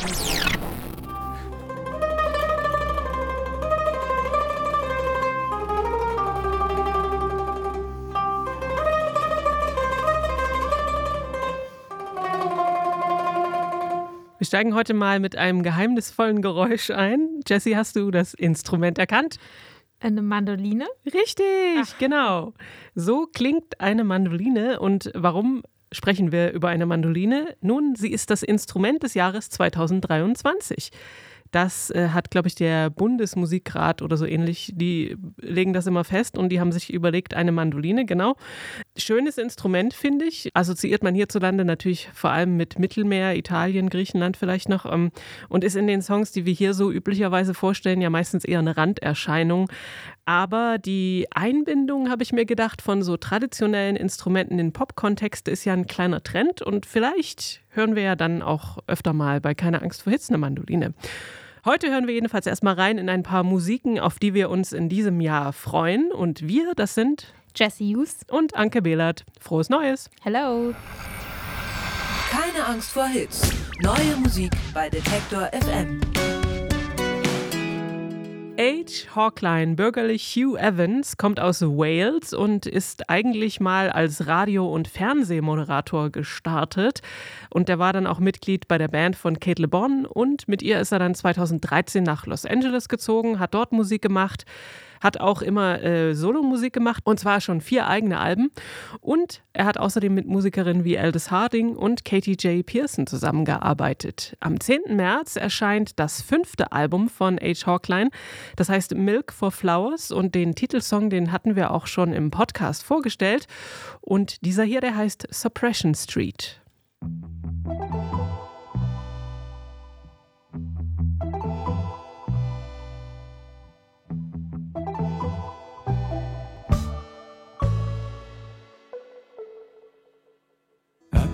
Wir steigen heute mal mit einem geheimnisvollen Geräusch ein. Jessie, hast du das Instrument erkannt? Eine Mandoline? Richtig, Ach. genau. So klingt eine Mandoline. Und warum sprechen wir über eine Mandoline? Nun, sie ist das Instrument des Jahres 2023. Das äh, hat, glaube ich, der Bundesmusikrat oder so ähnlich, die legen das immer fest und die haben sich überlegt, eine Mandoline, genau. Schönes Instrument, finde ich. Assoziiert man hierzulande natürlich vor allem mit Mittelmeer, Italien, Griechenland vielleicht noch ähm, und ist in den Songs, die wir hier so üblicherweise vorstellen, ja meistens eher eine Randerscheinung. Aber die Einbindung, habe ich mir gedacht, von so traditionellen Instrumenten in Pop-Kontext ist ja ein kleiner Trend und vielleicht hören wir ja dann auch öfter mal bei Keine Angst vor Hitze eine Mandoline. Heute hören wir jedenfalls erstmal rein in ein paar Musiken, auf die wir uns in diesem Jahr freuen. Und wir, das sind Jesse Hughes und Anke Behlert. Frohes Neues. Hello. Keine Angst vor Hits. Neue Musik bei Detektor FM. H. Hawkline, bürgerlich Hugh Evans, kommt aus Wales und ist eigentlich mal als Radio- und Fernsehmoderator gestartet. Und der war dann auch Mitglied bei der Band von Kate Le Bon und mit ihr ist er dann 2013 nach Los Angeles gezogen, hat dort Musik gemacht hat auch immer äh, Solomusik gemacht und zwar schon vier eigene Alben. Und er hat außerdem mit Musikerinnen wie Aldous Harding und Katie J. Pearson zusammengearbeitet. Am 10. März erscheint das fünfte Album von H. Hawkline. Das heißt Milk for Flowers und den Titelsong, den hatten wir auch schon im Podcast vorgestellt. Und dieser hier, der heißt Suppression Street.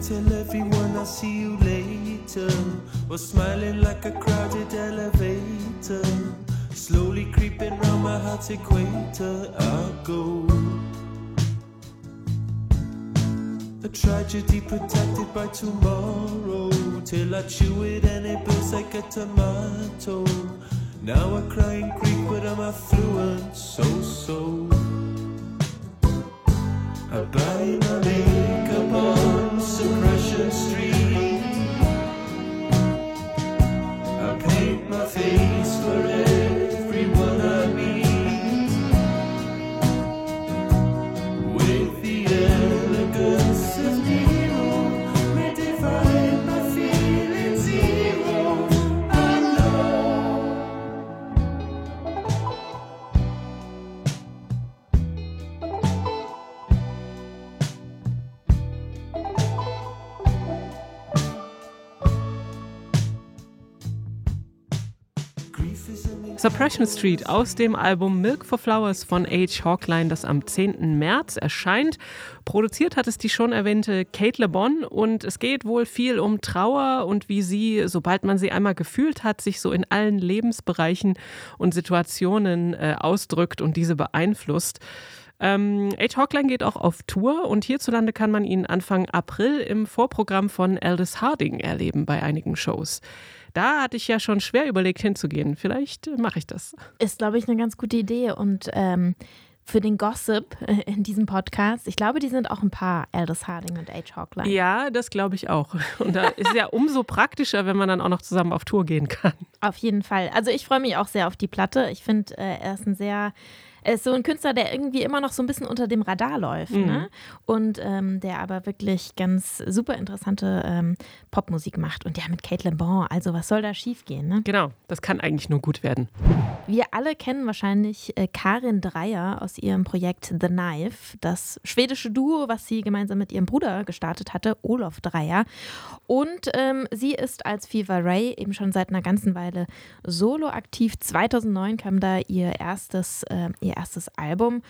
Tell everyone I'll see you later. Or smiling like a crowded elevator. Slowly creeping round my heart's equator, I'll go. A tragedy protected by tomorrow. Till I chew it and it bursts like a tomato. Now I cry in Greek, but I'm affluent, so so. I buy my makeup on Suppression Suppression Street aus dem Album Milk for Flowers von H. Hawkline, das am 10. März erscheint. Produziert hat es die schon erwähnte Kate Le Bon und es geht wohl viel um Trauer und wie sie, sobald man sie einmal gefühlt hat, sich so in allen Lebensbereichen und Situationen äh, ausdrückt und diese beeinflusst. Ähm, H. Hawkline geht auch auf Tour und hierzulande kann man ihn Anfang April im Vorprogramm von Aldous Harding erleben bei einigen Shows. Da hatte ich ja schon schwer überlegt hinzugehen. Vielleicht äh, mache ich das. Ist, glaube ich, eine ganz gute Idee. Und ähm, für den Gossip äh, in diesem Podcast, ich glaube, die sind auch ein paar, Aldous Harding und H. Hawkline. Ja, das glaube ich auch. Und da ist es ja umso praktischer, wenn man dann auch noch zusammen auf Tour gehen kann. Auf jeden Fall. Also ich freue mich auch sehr auf die Platte. Ich finde, äh, er ist ein sehr er ist so ein Künstler, der irgendwie immer noch so ein bisschen unter dem Radar läuft. Mhm. Ne? Und ähm, der aber wirklich ganz super interessante ähm, Popmusik macht. Und der mit Kate Le Bon, also was soll da schiefgehen? Ne? Genau, das kann eigentlich nur gut werden. Wir alle kennen wahrscheinlich äh, Karin Dreier aus ihrem Projekt The Knife, das schwedische Duo, was sie gemeinsam mit ihrem Bruder gestartet hatte, Olof Dreier. Und ähm, sie ist als Fever Ray eben schon seit einer ganzen Weile solo aktiv. 2009 kam da ihr erstes, äh, ihr erstes Album.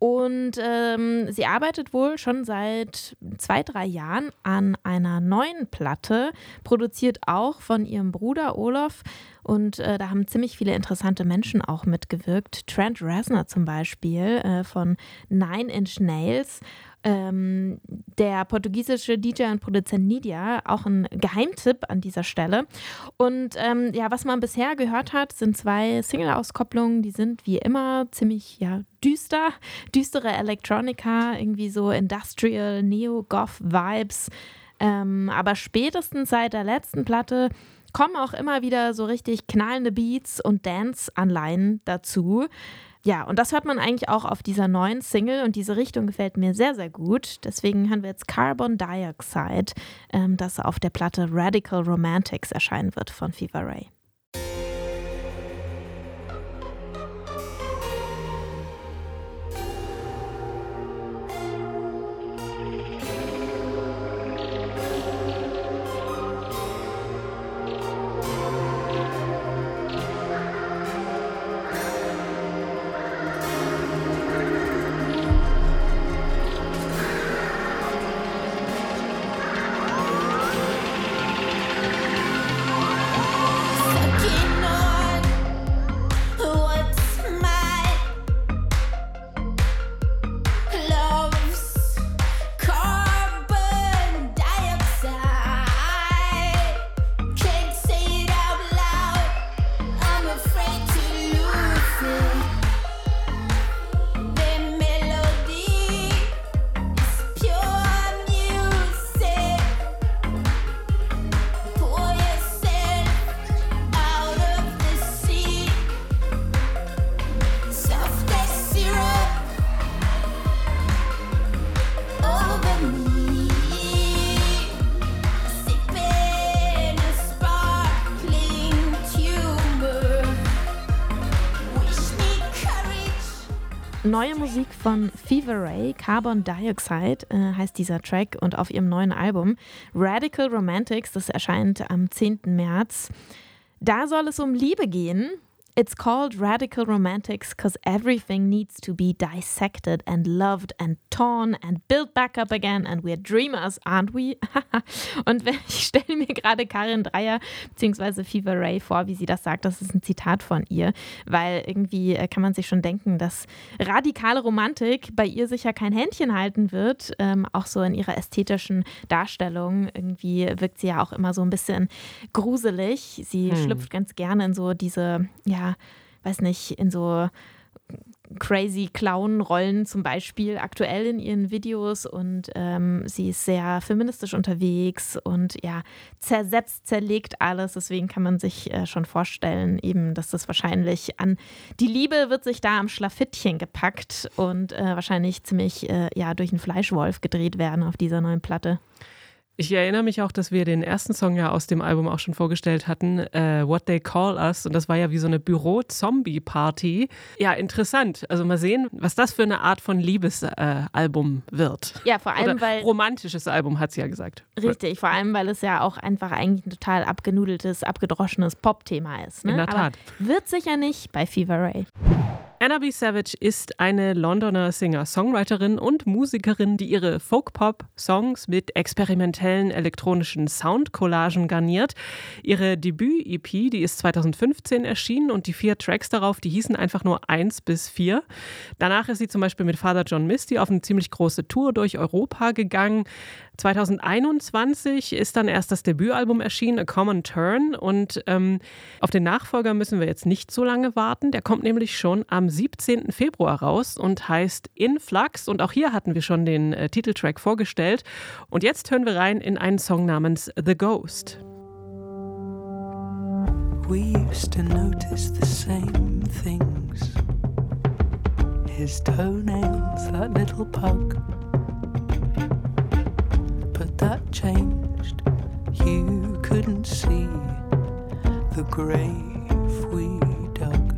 Und ähm, sie arbeitet wohl schon seit zwei, drei Jahren an einer neuen Platte, produziert auch von ihrem Bruder Olaf. Und äh, da haben ziemlich viele interessante Menschen auch mitgewirkt. Trent Reznor zum Beispiel äh, von Nine Inch Nails ähm, der portugiesische DJ und Produzent Nidia, auch ein Geheimtipp an dieser Stelle. Und ähm, ja, was man bisher gehört hat, sind zwei Single-Auskopplungen, die sind wie immer ziemlich ja, düster, düstere Electronica, irgendwie so Industrial, Neo-Goth-Vibes. Ähm, aber spätestens seit der letzten Platte kommen auch immer wieder so richtig knallende Beats und Dance-Anleihen dazu. Ja, und das hört man eigentlich auch auf dieser neuen Single und diese Richtung gefällt mir sehr, sehr gut. Deswegen hören wir jetzt Carbon Dioxide, ähm, das auf der Platte Radical Romantics erscheinen wird von Fever Ray. Neue Musik von Fever Ray, Carbon Dioxide äh, heißt dieser Track und auf ihrem neuen Album Radical Romantics, das erscheint am 10. März. Da soll es um Liebe gehen It's called radical romantics because everything needs to be dissected and loved and torn and built back up again and we're dreamers, aren't we? und ich stelle mir gerade Karin Dreier bzw. Fever Ray vor, wie sie das sagt. Das ist ein Zitat von ihr, weil irgendwie äh, kann man sich schon denken, dass radikale Romantik bei ihr sicher kein Händchen halten wird. Ähm, auch so in ihrer ästhetischen Darstellung. Irgendwie wirkt sie ja auch immer so ein bisschen gruselig. Sie hm. schlüpft ganz gerne in so diese, ja, weiß nicht, in so crazy Clown-Rollen zum Beispiel aktuell in ihren Videos und ähm, sie ist sehr feministisch unterwegs und ja, zersetzt, zerlegt alles. Deswegen kann man sich äh, schon vorstellen, eben, dass das wahrscheinlich an die Liebe wird sich da am Schlafittchen gepackt und äh, wahrscheinlich ziemlich äh, ja, durch einen Fleischwolf gedreht werden auf dieser neuen Platte. Ich erinnere mich auch, dass wir den ersten Song ja aus dem Album auch schon vorgestellt hatten, äh, What They Call Us. Und das war ja wie so eine Büro-Zombie-Party. Ja, interessant. Also mal sehen, was das für eine Art von Liebesalbum äh, wird. Ja, vor allem, Oder weil. Romantisches Album, hat sie ja gesagt. Richtig, vor allem, weil es ja auch einfach eigentlich ein total abgenudeltes, abgedroschenes Pop-Thema ist. Ne? In der Tat. Aber wird sicher nicht bei Fever Ray. Anna B. Savage ist eine Londoner Singer-Songwriterin und Musikerin, die ihre Folk-Pop-Songs mit experimentellen elektronischen Soundcollagen garniert. Ihre Debüt-EP, die ist 2015 erschienen und die vier Tracks darauf, die hießen einfach nur eins bis vier. Danach ist sie zum Beispiel mit Father John Misty auf eine ziemlich große Tour durch Europa gegangen. 2021 ist dann erst das Debütalbum erschienen, A Common Turn. Und ähm, auf den Nachfolger müssen wir jetzt nicht so lange warten. Der kommt nämlich schon am 17. Februar raus und heißt Influx. Und auch hier hatten wir schon den äh, Titeltrack vorgestellt. Und jetzt hören wir rein in einen Song namens The Ghost. We used to notice the same things. His toenails, that little pug. Changed. You couldn't see the grave we dug.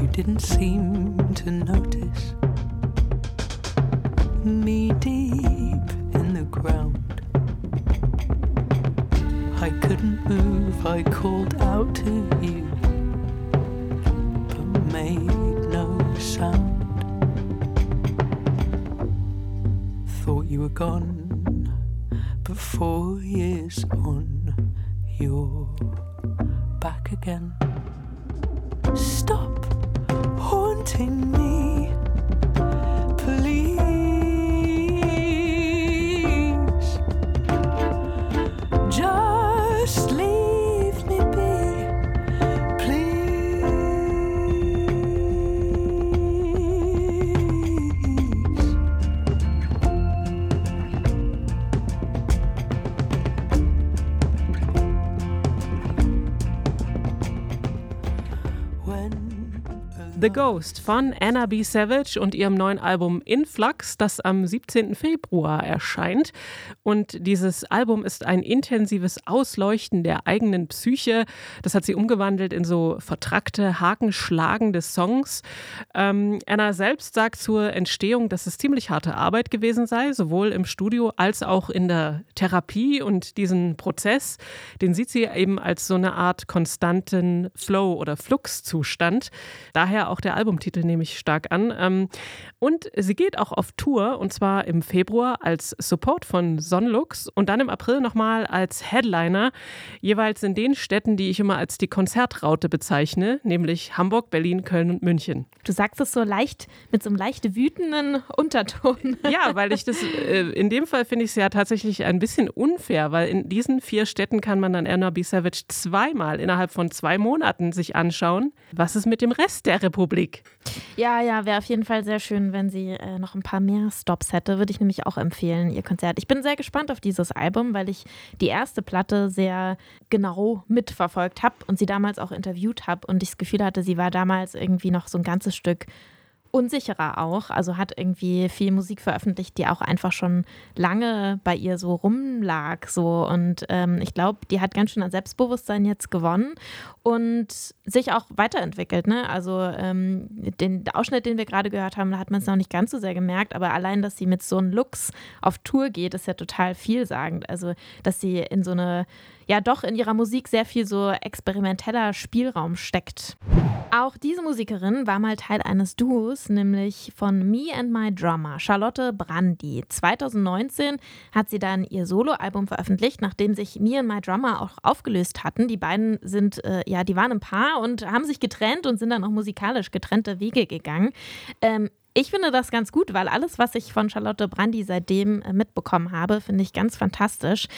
You didn't seem to notice me deep in the ground. I couldn't move, I called out to you, gone, but years on, The Ghost von Anna B. Savage und ihrem neuen Album Influx, das am 17. Februar erscheint. Und dieses Album ist ein intensives Ausleuchten der eigenen Psyche. Das hat sie umgewandelt in so vertrackte, hakenschlagende Songs. Ähm, Anna selbst sagt zur Entstehung, dass es ziemlich harte Arbeit gewesen sei, sowohl im Studio als auch in der Therapie. Und diesen Prozess, den sieht sie eben als so eine Art konstanten Flow- oder Fluxzustand. Daher auch der Albumtitel nehme ich stark an. Ähm, und sie geht auch auf Tour und zwar im Februar als Support von Sonlux und dann im April nochmal als Headliner, jeweils in den Städten, die ich immer als die Konzertraute bezeichne, nämlich Hamburg, Berlin, Köln und München. Du sagst es so leicht, mit so einem leicht wütenden Unterton. Ja, weil ich das, äh, in dem Fall finde ich es ja tatsächlich ein bisschen unfair, weil in diesen vier Städten kann man dann Anna B. Savage zweimal innerhalb von zwei Monaten sich anschauen. Was ist mit dem Rest der Republik? Ja, ja, wäre auf jeden Fall sehr schön, wenn sie äh, noch ein paar mehr Stops hätte. Würde ich nämlich auch empfehlen, ihr Konzert. Ich bin sehr gespannt auf dieses Album, weil ich die erste Platte sehr genau mitverfolgt habe und sie damals auch interviewt habe und ich das Gefühl hatte, sie war damals irgendwie noch so ein ganzes Stück unsicherer auch. Also hat irgendwie viel Musik veröffentlicht, die auch einfach schon lange bei ihr so rumlag. So. Und ähm, ich glaube, die hat ganz schön an Selbstbewusstsein jetzt gewonnen und sich auch weiterentwickelt. Ne? Also ähm, den Ausschnitt, den wir gerade gehört haben, da hat man es noch nicht ganz so sehr gemerkt, aber allein, dass sie mit so einem Looks auf Tour geht, ist ja total vielsagend. Also, dass sie in so eine ja doch in ihrer Musik sehr viel so experimenteller Spielraum steckt. Auch diese Musikerin war mal Teil eines Duos, nämlich von Me and My Drummer, Charlotte Brandy. 2019 hat sie dann ihr Soloalbum veröffentlicht, nachdem sich Me and My Drummer auch aufgelöst hatten. Die beiden sind, äh, ja, die waren ein Paar und haben sich getrennt und sind dann auch musikalisch getrennte Wege gegangen. Ähm, ich finde das ganz gut, weil alles, was ich von Charlotte Brandy seitdem äh, mitbekommen habe, finde ich ganz fantastisch.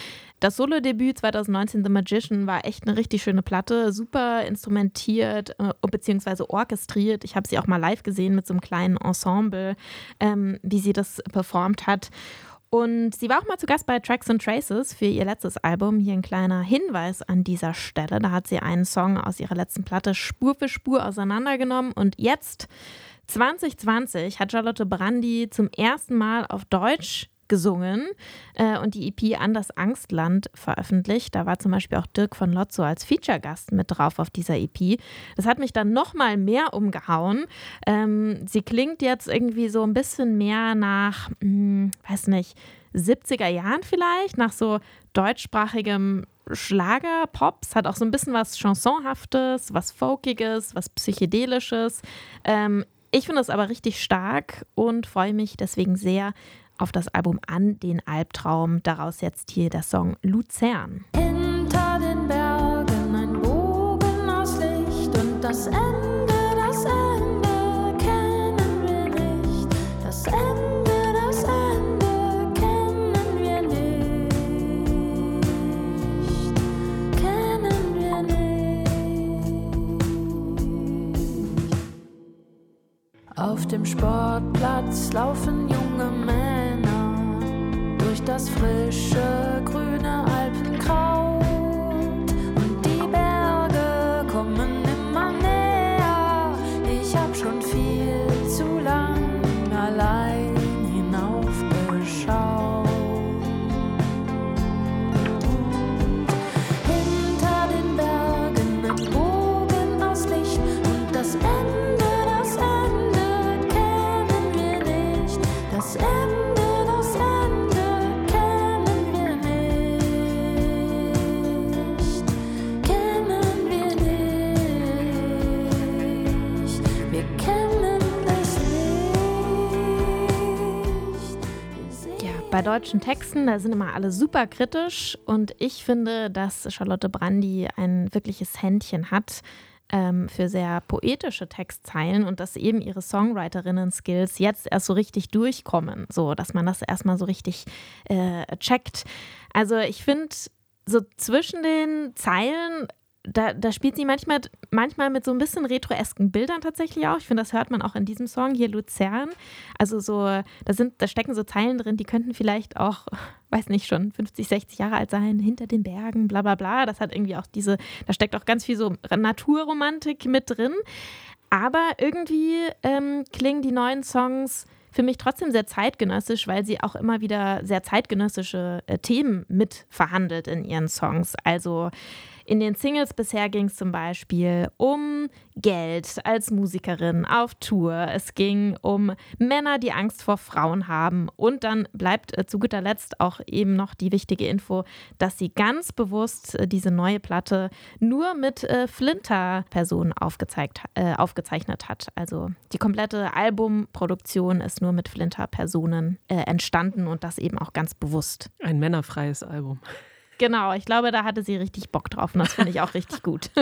Das Solo-Debüt 2019, The Magician, war echt eine richtig schöne Platte, super instrumentiert äh, bzw. orchestriert. Ich habe sie auch mal live gesehen mit so einem kleinen Ensemble, ähm, wie sie das performt hat. Und sie war auch mal zu Gast bei Tracks and Traces für ihr letztes Album. Hier ein kleiner Hinweis an dieser Stelle. Da hat sie einen Song aus ihrer letzten Platte Spur für Spur auseinandergenommen. Und jetzt, 2020, hat Charlotte Brandy zum ersten Mal auf Deutsch gesungen äh, und die EP An das Angstland veröffentlicht. Da war zum Beispiel auch Dirk von Lotzo als Feature-Gast mit drauf auf dieser EP. Das hat mich dann noch mal mehr umgehauen. Ähm, sie klingt jetzt irgendwie so ein bisschen mehr nach, hm, weiß nicht, 70er Jahren vielleicht, nach so deutschsprachigem Schlager-Pops, hat auch so ein bisschen was Chansonhaftes, was Folkiges, was Psychedelisches. Ähm, ich finde es aber richtig stark und freue mich deswegen sehr auf das Album An den Albtraum. Daraus jetzt hier der Song Luzern. Hinter den Bergen ein Bogen aus Licht und das Ende, bei deutschen Texten, da sind immer alle super kritisch und ich finde, dass Charlotte Brandy ein wirkliches Händchen hat, ähm, für sehr poetische Textzeilen und dass eben ihre Songwriterinnen-Skills jetzt erst so richtig durchkommen, so dass man das erstmal so richtig äh, checkt. Also ich finde, so zwischen den Zeilen da, da, spielt sie manchmal, manchmal mit so ein bisschen retroesken Bildern tatsächlich auch. Ich finde, das hört man auch in diesem Song hier Luzern. Also so, da sind, da stecken so Zeilen drin, die könnten vielleicht auch, weiß nicht, schon 50, 60 Jahre alt sein, hinter den Bergen, bla bla bla. Das hat irgendwie auch diese, da steckt auch ganz viel so Naturromantik mit drin. Aber irgendwie ähm, klingen die neuen Songs für mich trotzdem sehr zeitgenössisch, weil sie auch immer wieder sehr zeitgenössische äh, Themen mit verhandelt in ihren Songs. Also in den Singles bisher ging es zum Beispiel um Geld als Musikerin auf Tour. Es ging um Männer, die Angst vor Frauen haben. Und dann bleibt äh, zu guter Letzt auch eben noch die wichtige Info, dass sie ganz bewusst äh, diese neue Platte nur mit äh, Flinter-Personen äh, aufgezeichnet hat. Also die komplette Albumproduktion ist nur mit Flinter-Personen entstanden und das eben auch ganz bewusst. Ein männerfreies Album. Genau, ich glaube, da hatte sie richtig Bock drauf und das finde ich auch richtig gut.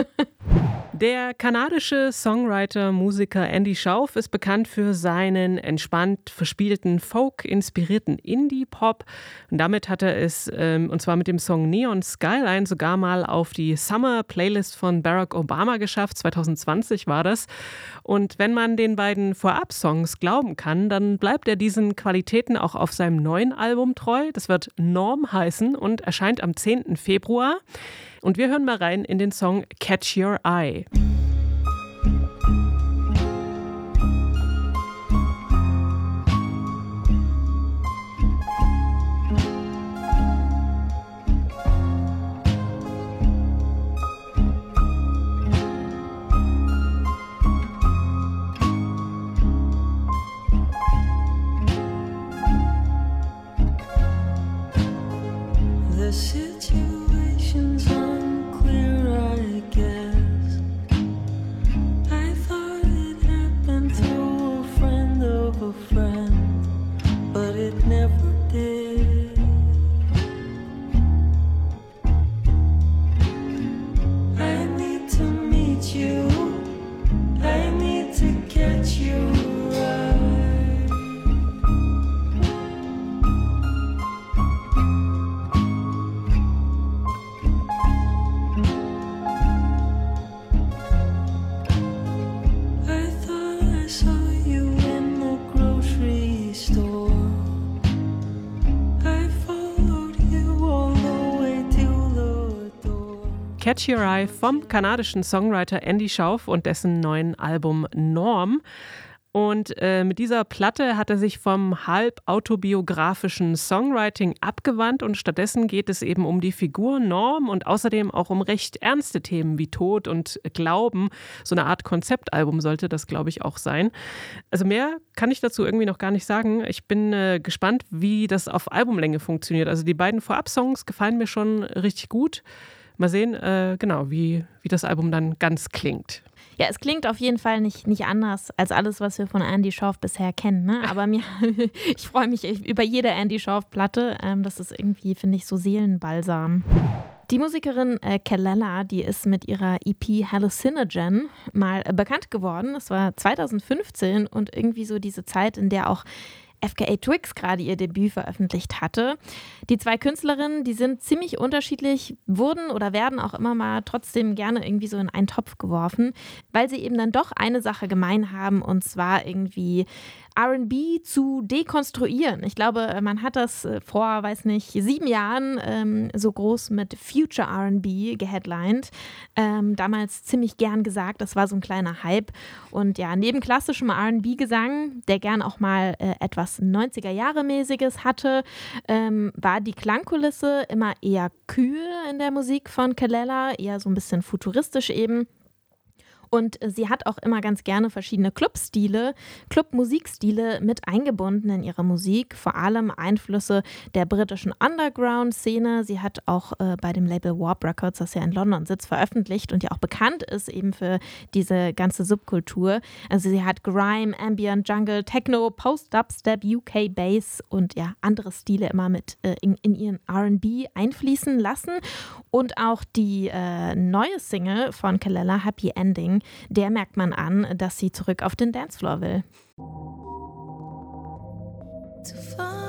Der kanadische Songwriter, Musiker Andy Schauf ist bekannt für seinen entspannt verspielten, folk-inspirierten Indie-Pop. Und damit hat er es, ähm, und zwar mit dem Song Neon Skyline, sogar mal auf die Summer-Playlist von Barack Obama geschafft. 2020 war das. Und wenn man den beiden Vorab-Songs glauben kann, dann bleibt er diesen Qualitäten auch auf seinem neuen Album treu. Das wird Norm heißen und erscheint am 10. Februar. Und wir hören mal rein in den Song Catch Your Eye. Catch Your Eye vom kanadischen Songwriter Andy Schauf und dessen neuen Album Norm. Und äh, mit dieser Platte hat er sich vom halb autobiografischen Songwriting abgewandt und stattdessen geht es eben um die Figur Norm und außerdem auch um recht ernste Themen wie Tod und Glauben. So eine Art Konzeptalbum sollte das, glaube ich, auch sein. Also mehr kann ich dazu irgendwie noch gar nicht sagen. Ich bin äh, gespannt, wie das auf Albumlänge funktioniert. Also die beiden Vorab-Songs gefallen mir schon richtig gut. Mal sehen, äh, genau, wie, wie das Album dann ganz klingt. Ja, es klingt auf jeden Fall nicht, nicht anders als alles, was wir von Andy Schauf bisher kennen. Ne? Aber mir, ich freue mich über jede Andy Schauf-Platte. Ähm, das ist irgendwie, finde ich, so Seelenbalsam. Die Musikerin äh, Kellela, die ist mit ihrer EP Hallucinogen mal äh, bekannt geworden. Das war 2015 und irgendwie so diese Zeit, in der auch FKA Twix gerade ihr Debüt veröffentlicht hatte. Die zwei Künstlerinnen, die sind ziemlich unterschiedlich, wurden oder werden auch immer mal trotzdem gerne irgendwie so in einen Topf geworfen, weil sie eben dann doch eine Sache gemein haben und zwar irgendwie RB zu dekonstruieren. Ich glaube, man hat das äh, vor, weiß nicht, sieben Jahren ähm, so groß mit Future RB geheadlined. Ähm, damals ziemlich gern gesagt, das war so ein kleiner Hype. Und ja, neben klassischem RB-Gesang, der gern auch mal äh, etwas 90er-Jahre-mäßiges hatte, ähm, war die Klangkulisse immer eher kühl in der Musik von Kalella, eher so ein bisschen futuristisch eben. Und äh, sie hat auch immer ganz gerne verschiedene Clubstile, Clubmusikstile mit eingebunden in ihre Musik, vor allem Einflüsse der britischen Underground-Szene. Sie hat auch äh, bei dem Label Warp Records, das ja in London sitzt, veröffentlicht und ja auch bekannt ist eben für diese ganze Subkultur. Also sie hat Grime, Ambient, Jungle, Techno, Post-Dubstep, UK Bass und ja andere Stile immer mit äh, in, in, ihren R&B einfließen lassen. Und auch die äh, neue Single von Kalella, Happy Ending, der merkt man an, dass sie zurück auf den Dancefloor will. Far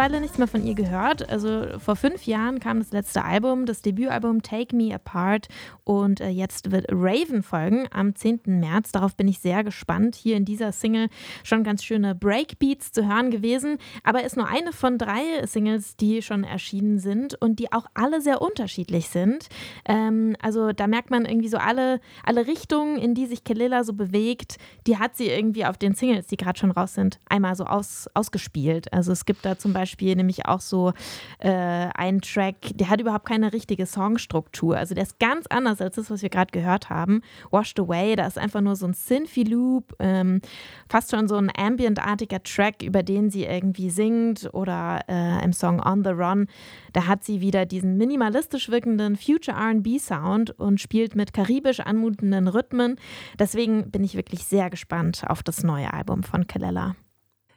man hat eine Weile nichts mehr von ihr gehört. Also vor fünf Jahren kam das letzte Album, das Debütalbum Take Me Apart. Und äh, jetzt wird Raven folgen am 10. März. Darauf bin ich sehr gespannt. Hier in dieser Single schon ganz schöne Breakbeats zu hören gewesen. Aber ist nur eine von drei Singles, die schon erschienen sind und die auch alle sehr unterschiedlich sind. Ähm, also da merkt man irgendwie so alle, alle Richtungen, in die sich Kelilla so bewegt, die hat sie irgendwie auf den Singles, die gerade schon raus sind, einmal so aus, ausgespielt. Also es gibt da zum Beispiel nämlich auch so äh, einen Track, der hat überhaupt keine richtige Songstruktur. Also der ist ganz anders als das, was wir gerade gehört haben. Washed Away, da ist einfach nur so ein Synthy-Loop, ähm, fast schon so ein ambient-artiger Track, über den sie irgendwie singt oder äh, im Song On the Run, da hat sie wieder diesen minimalistisch wirkenden Future RB-Sound und spielt mit karibisch anmutenden Rhythmen. Deswegen bin ich wirklich sehr gespannt auf das neue Album von Kalella.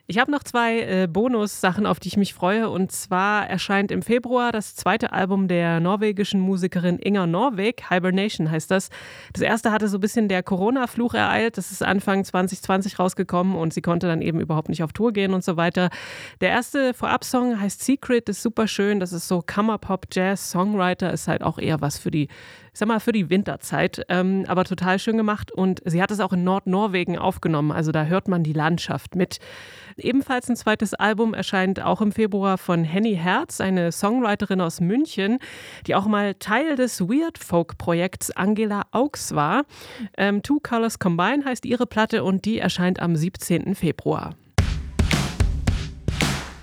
Ich habe noch zwei äh, Bonus-Sachen, auf die ich mich freue. Und zwar erscheint im Februar das zweite Album der norwegischen Musikerin Inger Norweg. Hibernation heißt das. Das erste hatte so ein bisschen der Corona-Fluch ereilt. Das ist Anfang 2020 rausgekommen und sie konnte dann eben überhaupt nicht auf Tour gehen und so weiter. Der erste Vorab-Song heißt Secret, ist super schön. Das ist so Kammerpop, Jazz, Songwriter, ist halt auch eher was für die ich sag mal, für die Winterzeit, ähm, aber total schön gemacht. Und sie hat es auch in Nordnorwegen aufgenommen, also da hört man die Landschaft mit. Ebenfalls ein zweites Album erscheint auch im Februar von Henny Herz, eine Songwriterin aus München, die auch mal Teil des Weird Folk-Projekts Angela Augs war. Ähm, Two Colors Combine heißt ihre Platte und die erscheint am 17. Februar.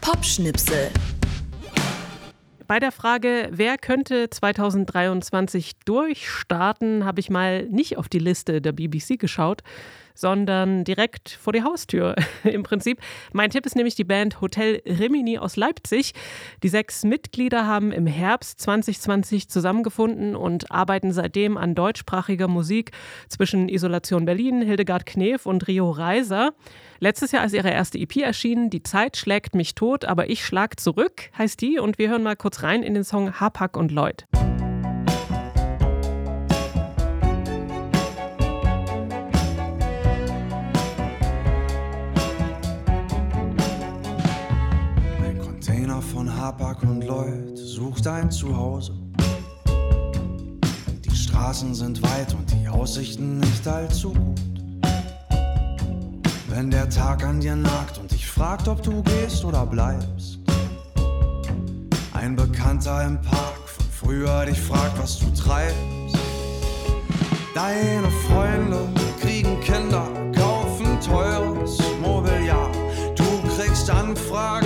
Popschnipsel. Bei der Frage, wer könnte 2023 durchstarten, habe ich mal nicht auf die Liste der BBC geschaut, sondern direkt vor die Haustür. Im Prinzip. Mein Tipp ist nämlich die Band Hotel Rimini aus Leipzig. Die sechs Mitglieder haben im Herbst 2020 zusammengefunden und arbeiten seitdem an deutschsprachiger Musik zwischen Isolation Berlin, Hildegard Knef und Rio Reiser. Letztes Jahr ist ihre erste EP erschienen. Die Zeit schlägt mich tot, aber ich schlag zurück, heißt die. Und wir hören mal kurz rein in den Song Hapak und Lloyd. Von Hapag und Lloyd sucht ein Zuhause. Die Straßen sind weit und die Aussichten nicht allzu gut. Wenn der Tag an dir nagt und dich fragt, ob du gehst oder bleibst. Ein Bekannter im Park von früher dich fragt, was du treibst. Deine Freunde kriegen Kinder, kaufen teures Mobiliar. Du kriegst Anfragen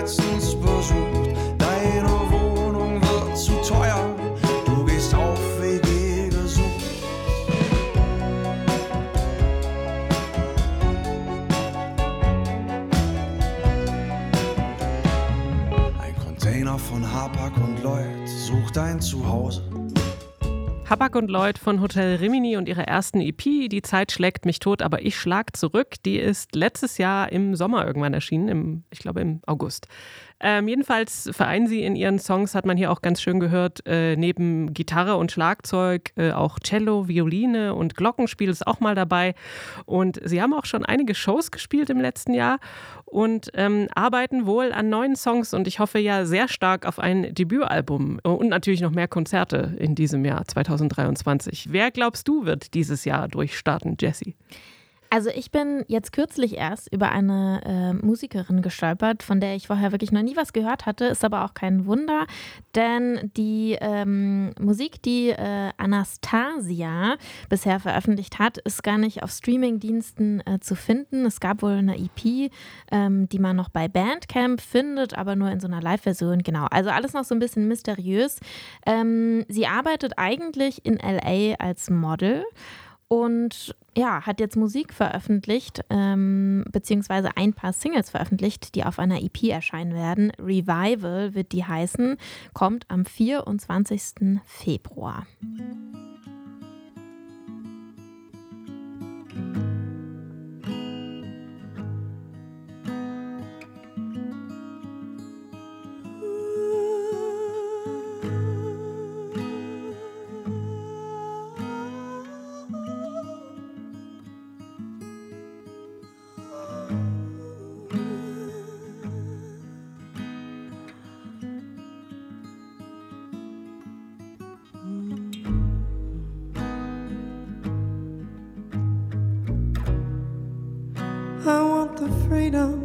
Herzensbesuch. Deine Wohnung wird zu teuer. Du gehst auf WG gesucht. Ein Container von Hapag und Lloyd sucht ein Zuhause. Habak und Lloyd von Hotel Rimini und ihrer ersten EP, Die Zeit schlägt mich tot, aber ich schlag zurück. Die ist letztes Jahr im Sommer irgendwann erschienen, im, ich glaube im August. Ähm, jedenfalls vereinen sie in ihren Songs, hat man hier auch ganz schön gehört, äh, neben Gitarre und Schlagzeug äh, auch Cello, Violine und Glockenspiel ist auch mal dabei. Und sie haben auch schon einige Shows gespielt im letzten Jahr und ähm, arbeiten wohl an neuen Songs und ich hoffe ja sehr stark auf ein Debütalbum und natürlich noch mehr Konzerte in diesem Jahr 2023. Wer glaubst du wird dieses Jahr durchstarten, Jesse? Also ich bin jetzt kürzlich erst über eine äh, Musikerin gestolpert, von der ich vorher wirklich noch nie was gehört hatte, ist aber auch kein Wunder, denn die ähm, Musik, die äh, Anastasia bisher veröffentlicht hat, ist gar nicht auf Streamingdiensten äh, zu finden. Es gab wohl eine EP, ähm, die man noch bei Bandcamp findet, aber nur in so einer Live-Version, genau. Also alles noch so ein bisschen mysteriös. Ähm, sie arbeitet eigentlich in LA als Model und ja, hat jetzt Musik veröffentlicht, ähm, beziehungsweise ein paar Singles veröffentlicht, die auf einer EP erscheinen werden. Revival wird die heißen, kommt am 24. Februar. Freedom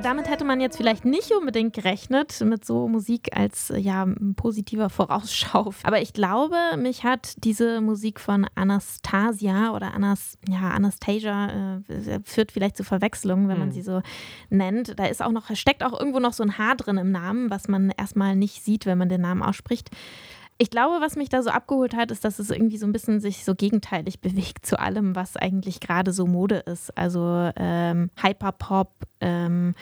damit hätte man jetzt vielleicht nicht unbedingt gerechnet, mit so Musik als äh, ja, positiver Vorausschau. Aber ich glaube, mich hat diese Musik von Anastasia oder Anas, ja, Anastasia äh, führt vielleicht zu Verwechslungen, wenn man Hm. sie so nennt. Da ist auch noch, steckt auch irgendwo noch so ein Haar drin im Namen, was man erstmal nicht sieht, wenn man den Namen ausspricht. Ich glaube, was mich da so abgeholt hat, ist, dass es irgendwie so ein bisschen sich so gegenteilig bewegt zu allem, was eigentlich gerade so Mode ist. Also ähm, Hyperpop, ähm,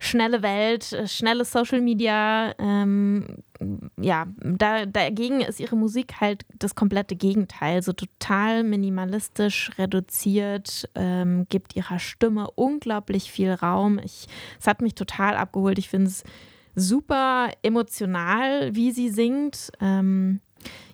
schnelle Welt, äh, schnelle Social Media. Ähm, ja, da, dagegen ist ihre Musik halt das komplette Gegenteil. So total minimalistisch reduziert, ähm, gibt ihrer Stimme unglaublich viel Raum. Es hat mich total abgeholt. Ich finde es super emotional, wie sie singt. Ähm,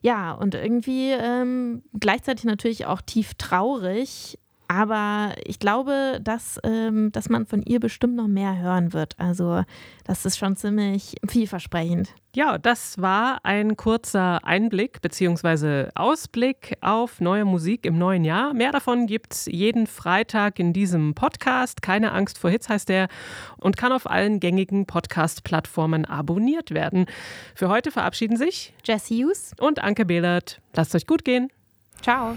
ja, und irgendwie ähm, gleichzeitig natürlich auch tief traurig. Aber ich glaube, dass, ähm, dass man von ihr bestimmt noch mehr hören wird. Also das ist schon ziemlich vielversprechend. Ja, das war ein kurzer Einblick bzw. Ausblick auf neue Musik im neuen Jahr. Mehr davon gibt es jeden Freitag in diesem Podcast. Keine Angst vor Hits heißt der und kann auf allen gängigen Podcast-Plattformen abonniert werden. Für heute verabschieden sich Jesse Hughes, und Anke Behlert. Lasst euch gut gehen. ciao.